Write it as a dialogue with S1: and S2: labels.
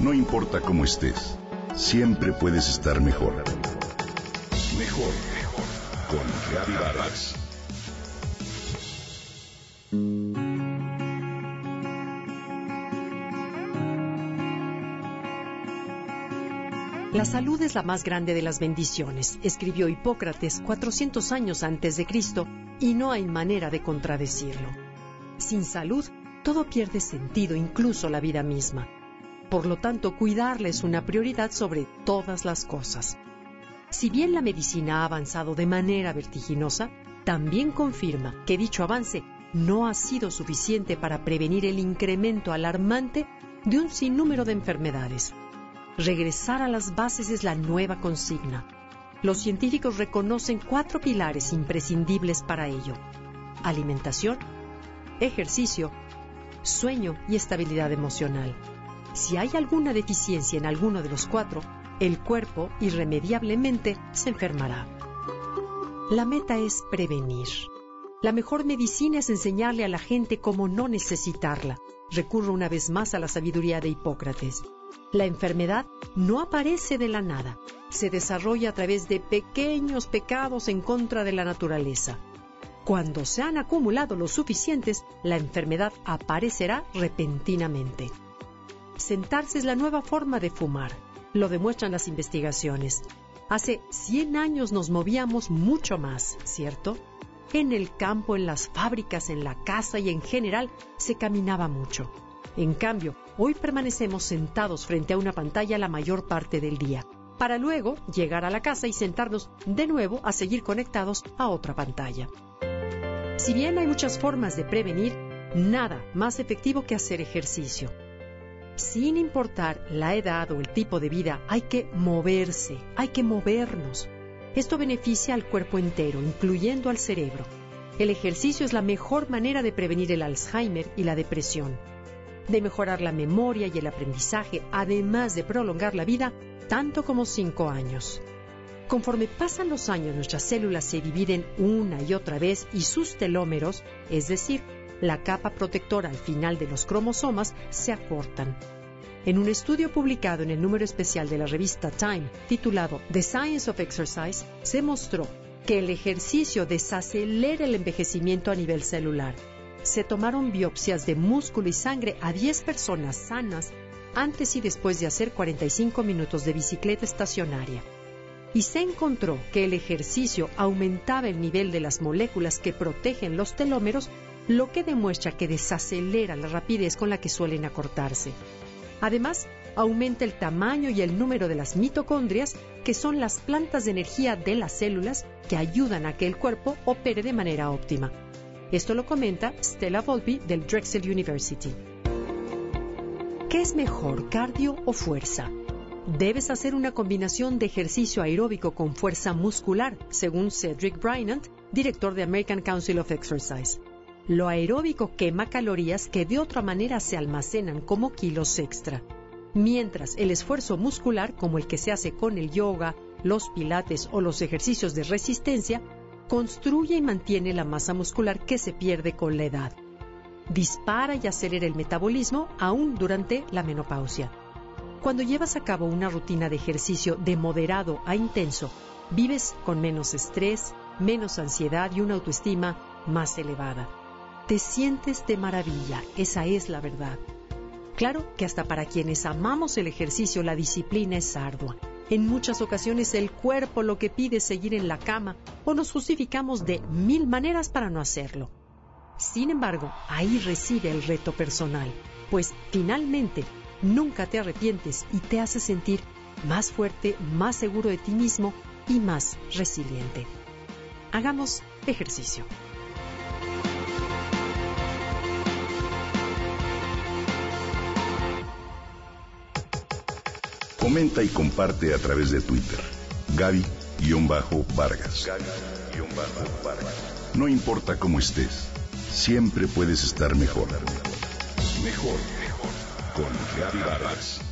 S1: No importa cómo estés, siempre puedes estar mejor. Mejor, mejor. Con Reavivadas.
S2: La salud es la más grande de las bendiciones, escribió Hipócrates 400 años antes de Cristo, y no hay manera de contradecirlo. Sin salud, todo pierde sentido, incluso la vida misma. Por lo tanto, cuidarla es una prioridad sobre todas las cosas. Si bien la medicina ha avanzado de manera vertiginosa, también confirma que dicho avance no ha sido suficiente para prevenir el incremento alarmante de un sinnúmero de enfermedades. Regresar a las bases es la nueva consigna. Los científicos reconocen cuatro pilares imprescindibles para ello. Alimentación, ejercicio, sueño y estabilidad emocional. Si hay alguna deficiencia en alguno de los cuatro, el cuerpo irremediablemente se enfermará. La meta es prevenir. La mejor medicina es enseñarle a la gente cómo no necesitarla. Recurro una vez más a la sabiduría de Hipócrates. La enfermedad no aparece de la nada, se desarrolla a través de pequeños pecados en contra de la naturaleza. Cuando se han acumulado los suficientes, la enfermedad aparecerá repentinamente. Sentarse es la nueva forma de fumar. Lo demuestran las investigaciones. Hace 100 años nos movíamos mucho más, ¿cierto? En el campo, en las fábricas, en la casa y en general se caminaba mucho. En cambio, hoy permanecemos sentados frente a una pantalla la mayor parte del día, para luego llegar a la casa y sentarnos de nuevo a seguir conectados a otra pantalla. Si bien hay muchas formas de prevenir, nada más efectivo que hacer ejercicio. Sin importar la edad o el tipo de vida, hay que moverse, hay que movernos. Esto beneficia al cuerpo entero, incluyendo al cerebro. El ejercicio es la mejor manera de prevenir el Alzheimer y la depresión, de mejorar la memoria y el aprendizaje, además de prolongar la vida tanto como cinco años. Conforme pasan los años, nuestras células se dividen una y otra vez y sus telómeros, es decir, la capa protectora al final de los cromosomas, se acortan. En un estudio publicado en el número especial de la revista Time, titulado The Science of Exercise, se mostró que el ejercicio desacelera el envejecimiento a nivel celular. Se tomaron biopsias de músculo y sangre a 10 personas sanas antes y después de hacer 45 minutos de bicicleta estacionaria y se encontró que el ejercicio aumentaba el nivel de las moléculas que protegen los telómeros, lo que demuestra que desacelera la rapidez con la que suelen acortarse. Además, aumenta el tamaño y el número de las mitocondrias, que son las plantas de energía de las células que ayudan a que el cuerpo opere de manera óptima. Esto lo comenta Stella Volpi del Drexel University. ¿Qué es mejor, cardio o fuerza? Debes hacer una combinación de ejercicio aeróbico con fuerza muscular, según Cedric Brynant, director de American Council of Exercise. Lo aeróbico quema calorías que de otra manera se almacenan como kilos extra, mientras el esfuerzo muscular, como el que se hace con el yoga, los pilates o los ejercicios de resistencia, construye y mantiene la masa muscular que se pierde con la edad. Dispara y acelera el metabolismo aún durante la menopausia. Cuando llevas a cabo una rutina de ejercicio de moderado a intenso, vives con menos estrés, menos ansiedad y una autoestima más elevada. Te sientes de maravilla, esa es la verdad. Claro que hasta para quienes amamos el ejercicio la disciplina es ardua. En muchas ocasiones el cuerpo lo que pide es seguir en la cama o nos justificamos de mil maneras para no hacerlo. Sin embargo, ahí reside el reto personal, pues finalmente nunca te arrepientes y te hace sentir más fuerte, más seguro de ti mismo y más resiliente. Hagamos ejercicio.
S1: Comenta y comparte a través de Twitter. Gaby-Vargas. Gaby-Vargas. No importa cómo estés, siempre puedes estar mejor. Mejor, mejor con Gaby Vargas.